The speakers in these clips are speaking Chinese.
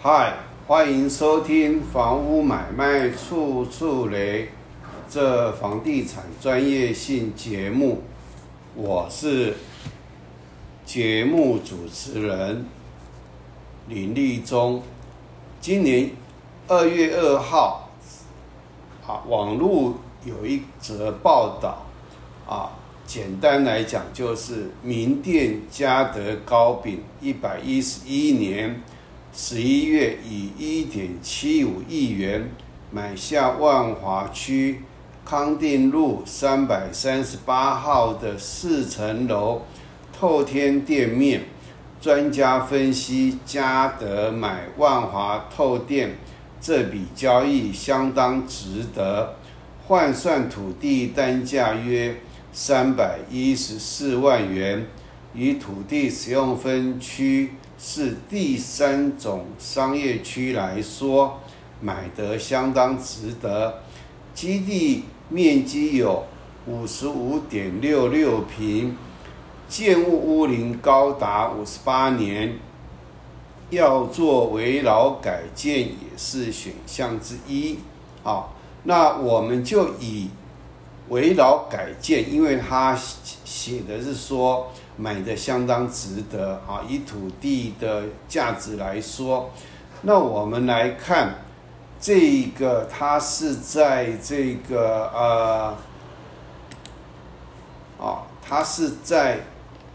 嗨，欢迎收听《房屋买卖处处雷》这房地产专业性节目，我是节目主持人林立忠。今年二月二号，啊，网络有一则报道，啊，简单来讲就是名店嘉德糕饼一百一十一年。十一月以一点七五亿元买下万华区康定路三百三十八号的四层楼透天店面。专家分析，嘉德买万华透店这笔交易相当值得，换算土地单价约三百一十四万元，与土地使用分区。是第三种商业区来说，买得相当值得。基地面积有五十五点六六平，建物屋龄高达五十八年，要做围绕改建也是选项之一。好，那我们就以围绕改建，因为它写的是说。买的相当值得啊！以土地的价值来说，那我们来看这个，它是在这个呃，啊，它是在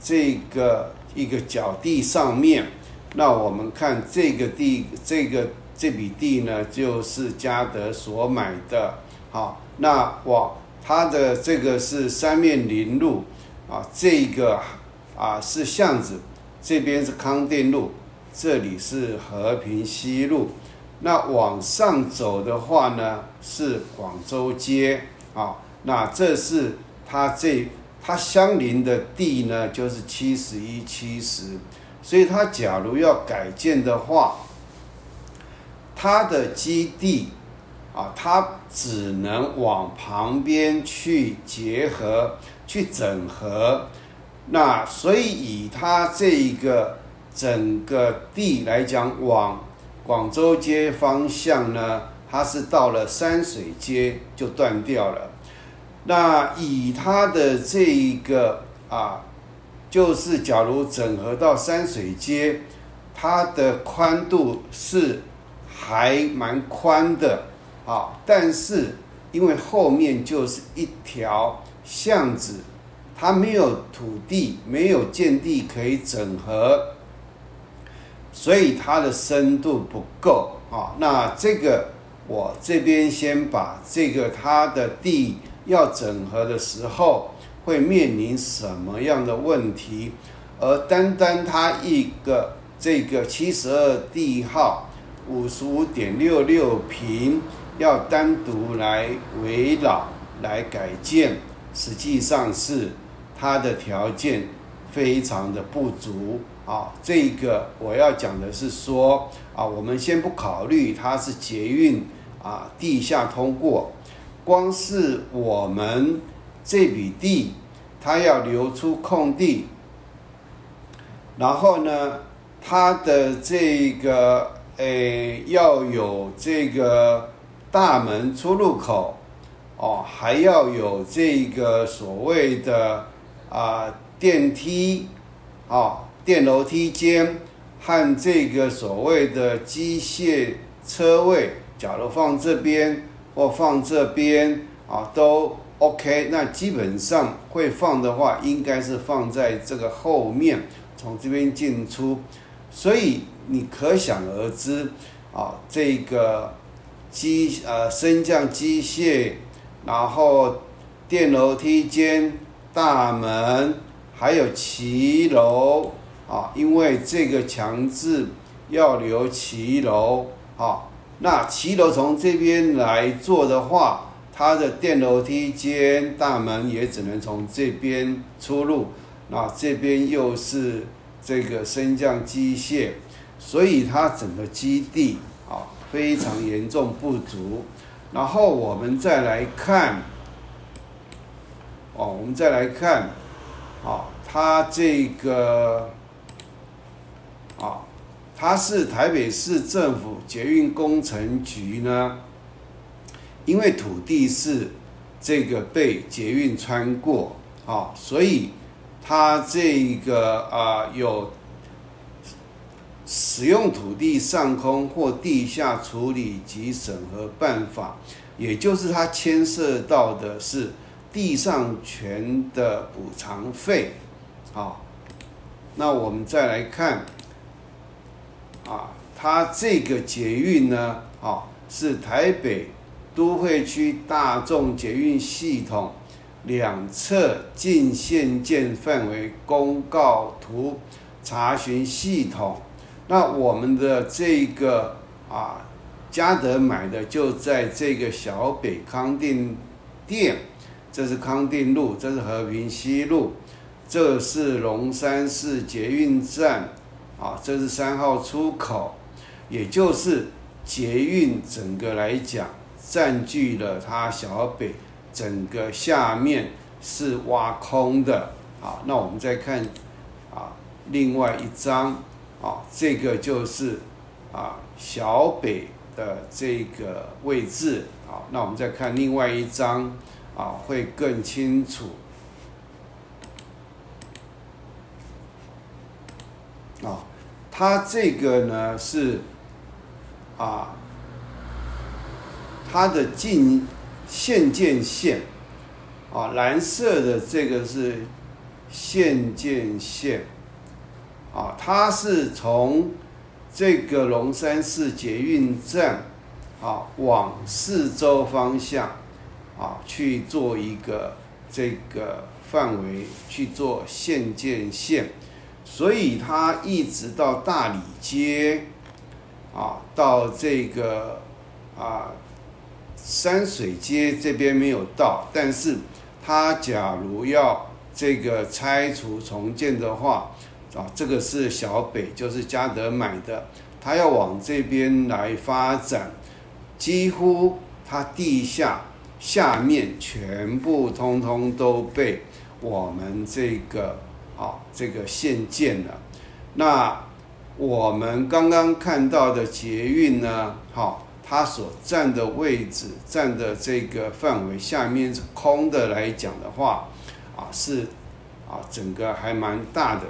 这个一个角地上面。那我们看这个地，这个这笔地呢，就是嘉德所买的。好，那我它的这个是三面临路啊，这个。啊，是巷子，这边是康定路，这里是和平西路。那往上走的话呢，是广州街啊。那这是它这它相邻的地呢，就是七十一七十。所以它假如要改建的话，它的基地啊，它只能往旁边去结合、去整合。那所以以它这一个整个地来讲，往广州街方向呢，它是到了山水街就断掉了。那以它的这一个啊，就是假如整合到山水街，它的宽度是还蛮宽的啊，但是因为后面就是一条巷子。它没有土地，没有建地可以整合，所以它的深度不够啊。那这个我这边先把这个它的地要整合的时候会面临什么样的问题？而单单它一个这个七十二地号五十五点六六平要单独来围绕来改建，实际上是。它的条件非常的不足啊！这个我要讲的是说啊，我们先不考虑它是捷运啊地下通过，光是我们这笔地，它要留出空地，然后呢，它的这个诶要有这个大门出入口哦，还要有这个所谓的。啊，电梯，啊，电楼梯间和这个所谓的机械车位，假如放这边或放这边啊，都 OK。那基本上会放的话，应该是放在这个后面，从这边进出。所以你可想而知，啊，这个机呃升降机械，然后电楼梯间。大门还有骑楼啊，因为这个强制要留骑楼啊，那骑楼从这边来做的话，它的电楼梯间大门也只能从这边出入，那这边又是这个升降机械，所以它整个基地啊非常严重不足。然后我们再来看。哦，我们再来看，啊，它这个，啊，它是台北市政府捷运工程局呢，因为土地是这个被捷运穿过啊，所以它这个啊有使用土地上空或地下处理及审核办法，也就是它牵涉到的是地上权的补偿费啊。那我们再来看。啊，它这个捷运呢，啊，是台北都会区大众捷运系统两侧进线建范围公告图查询系统。那我们的这个啊，嘉德买的就在这个小北康定店，这是康定路，这是和平西路，这是龙山市捷运站。啊，这是三号出口，也就是捷运整个来讲，占据了它小北整个下面是挖空的。啊，那我们再看啊，另外一张啊，这个就是啊小北的这个位置。啊，那我们再看另外一张啊，会更清楚。啊。它这个呢是啊，它的进线建线啊，蓝色的这个是线建线啊，它是从这个龙山市捷运站啊往四周方向啊去做一个这个范围去做线建线。所以它一直到大理街，啊，到这个啊山水街这边没有到，但是它假如要这个拆除重建的话，啊，这个是小北，就是嘉德买的，它要往这边来发展，几乎它地下下面全部通通都被我们这个。啊，这个现建了。那我们刚刚看到的捷运呢？好，它所占的位置、占的这个范围下面是空的来讲的话，啊，是啊，整个还蛮大的。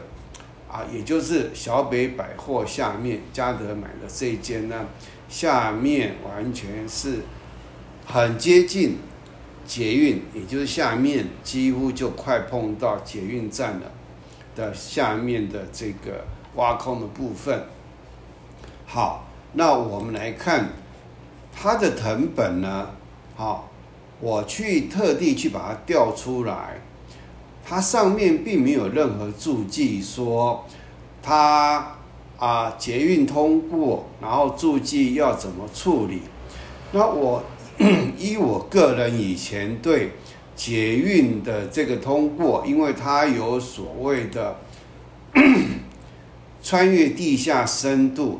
啊，也就是小北百货下面嘉德买的这一间呢，下面完全是很接近捷运，也就是下面几乎就快碰到捷运站了。的下面的这个挖空的部分，好，那我们来看它的藤本呢，好，我去特地去把它调出来，它上面并没有任何注记说它啊捷运通过，然后注记要怎么处理，那我 依我个人以前对。捷运的这个通过，因为它有所谓的 穿越地下深度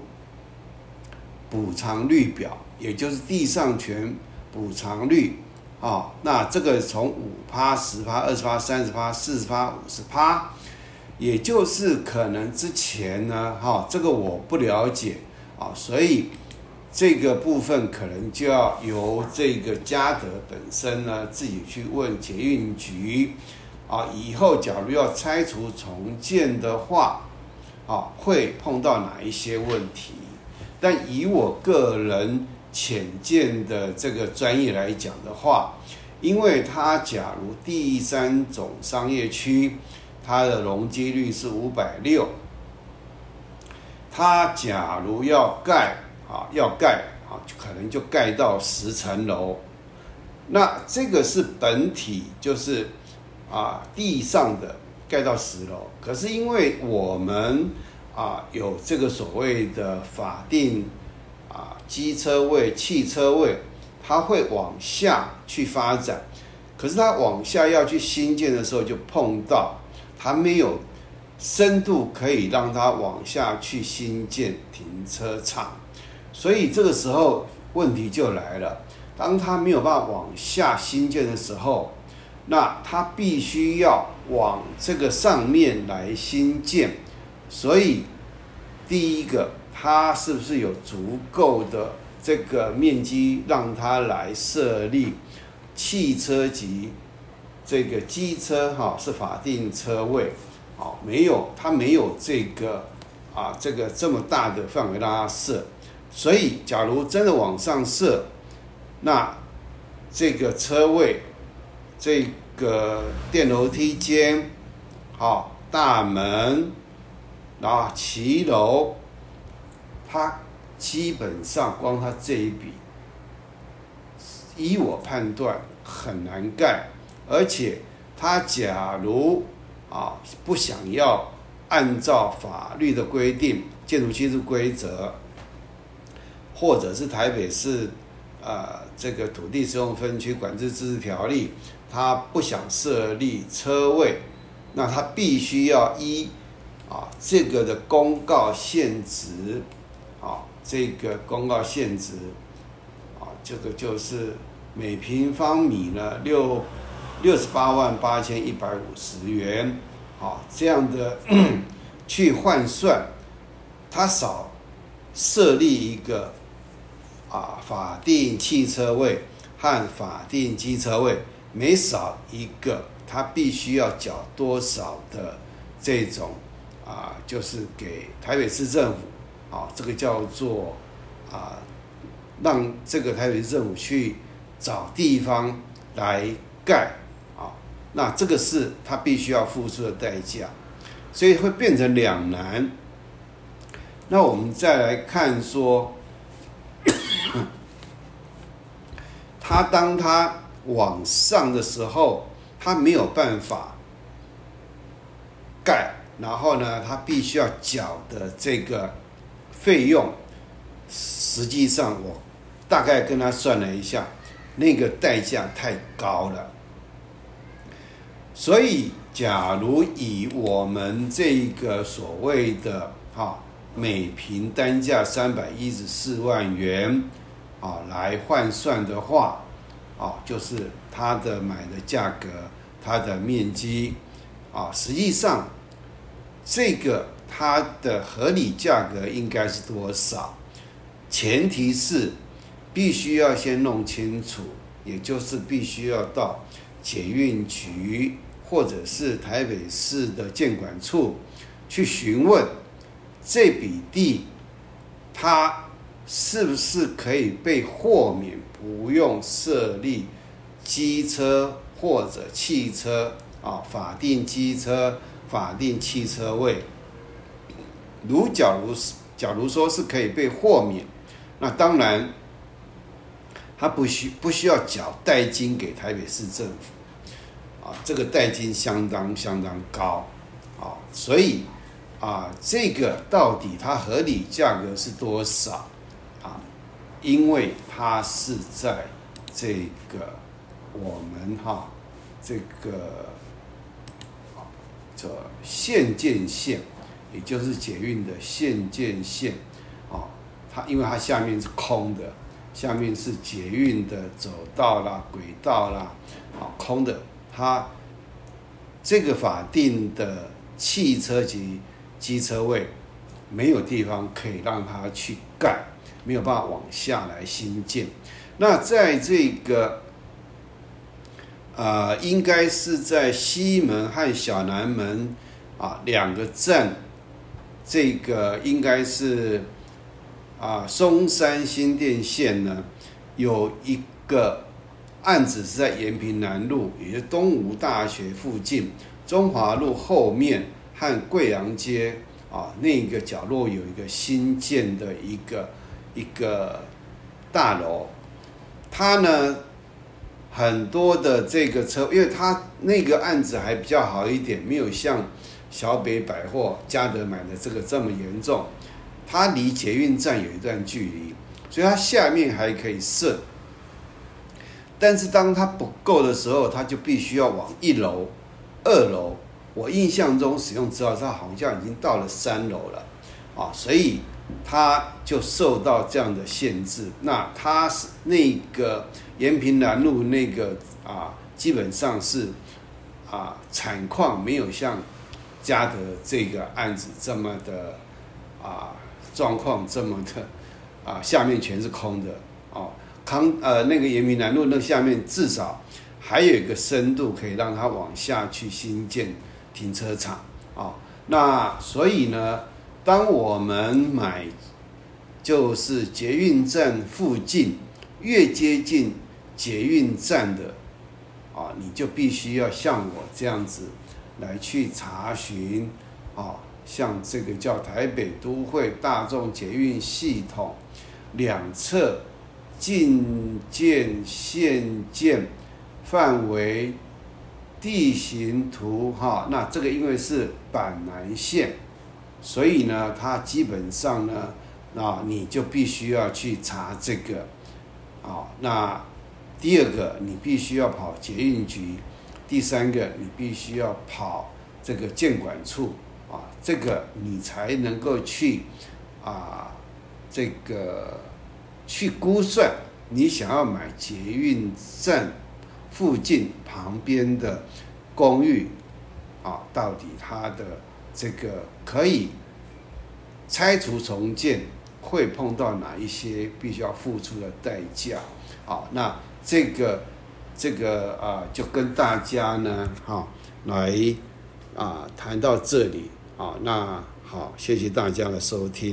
补偿率表，也就是地上权补偿率啊。那这个从五趴、十趴、二十趴、三十趴、四十趴、五十趴，也就是可能之前呢，哈，这个我不了解啊，所以。这个部分可能就要由这个嘉德本身呢自己去问捷运局，啊，以后假如要拆除重建的话，啊，会碰到哪一些问题？但以我个人浅见的这个专业来讲的话，因为它假如第三种商业区，它的容积率是五百六，它假如要盖。啊，要盖啊，就可能就盖到十层楼。那这个是本体，就是啊地上的盖到十楼。可是因为我们啊有这个所谓的法定啊机车位、汽车位，它会往下去发展。可是它往下要去新建的时候，就碰到它没有深度可以让它往下去新建停车场。所以这个时候问题就来了，当他没有办法往下新建的时候，那他必须要往这个上面来新建。所以第一个它是不是有足够的这个面积让它来设立汽车级这个机车哈是法定车位，好没有它没有这个啊这个这么大的范围让它设，所以假如真的往上设，那这个车位这个电楼梯间好大门啊骑楼，它基本上光它这一笔，以我判断很难盖。而且，他假如啊不想要按照法律的规定、建筑技术规则，或者是台北市呃这个土地使用分区管制自治条例，他不想设立车位，那他必须要依啊这个的公告限值，啊这个公告限值，啊这个就是每平方米呢六。六十八万八千一百五十元，啊，这样的 去换算，他少设立一个啊法定汽车位和法定机车位，每少一个，他必须要缴多少的这种啊，就是给台北市政府，啊，这个叫做啊，让这个台北市政府去找地方来盖啊。那这个是他必须要付出的代价，所以会变成两难。那我们再来看说，他当他往上的时候，他没有办法盖，然后呢，他必须要缴的这个费用，实际上我大概跟他算了一下，那个代价太高了。所以，假如以我们这个所谓的哈每平单价三百一十四万元啊来换算的话，啊，就是它的买的价格，它的面积啊，实际上这个它的合理价格应该是多少？前提是必须要先弄清楚，也就是必须要到捷运局。或者是台北市的建管处去询问这笔地，它是不是可以被豁免，不用设立机车或者汽车啊？法定机车、法定汽车位。如假如是，假如说是可以被豁免，那当然，他不需不需要缴代金给台北市政府。啊，这个代金相当相当高，啊，所以啊，这个到底它合理价格是多少？因为它是在这个我们哈这个这县建线，也就是捷运的县建线，啊，它因为它下面是空的，下面是捷运的走道啦、轨道啦，啊，空的。它这个法定的汽车及机车位没有地方可以让它去盖，没有办法往下来新建。那在这个呃，应该是在西门和小南门啊两个站，这个应该是啊松山新店线呢有一个。案子是在延平南路，也就是东吴大学附近，中华路后面和贵阳街啊那个角落有一个新建的一个一个大楼，它呢很多的这个车，因为它那个案子还比较好一点，没有像小北百货嘉德买的这个这么严重，它离捷运站有一段距离，所以它下面还可以设。但是当它不够的时候，它就必须要往一楼、二楼。我印象中使用之后，它好像已经到了三楼了，啊，所以它就受到这样的限制。那它是那个延平南路那个啊，基本上是啊，产矿没有像嘉德这个案子这么的啊状况这么的啊，下面全是空的哦。康呃那个延平南路那下面至少还有一个深度，可以让它往下去新建停车场啊。那所以呢，当我们买就是捷运站附近越接近捷运站的啊，你就必须要像我这样子来去查询啊。像这个叫台北都会大众捷运系统两侧进建现建范围地形图哈，那这个因为是板南线，所以呢，它基本上呢，啊，你就必须要去查这个，啊，那第二个你必须要跑捷运局，第三个你必须要跑这个建管处。啊，这个你才能够去啊，这个去估算你想要买捷运站附近旁边的公寓啊，到底它的这个可以拆除重建会碰到哪一些必须要付出的代价？好，那这个这个啊，就跟大家呢，哈，来啊谈到这里。啊，那好，谢谢大家的收听。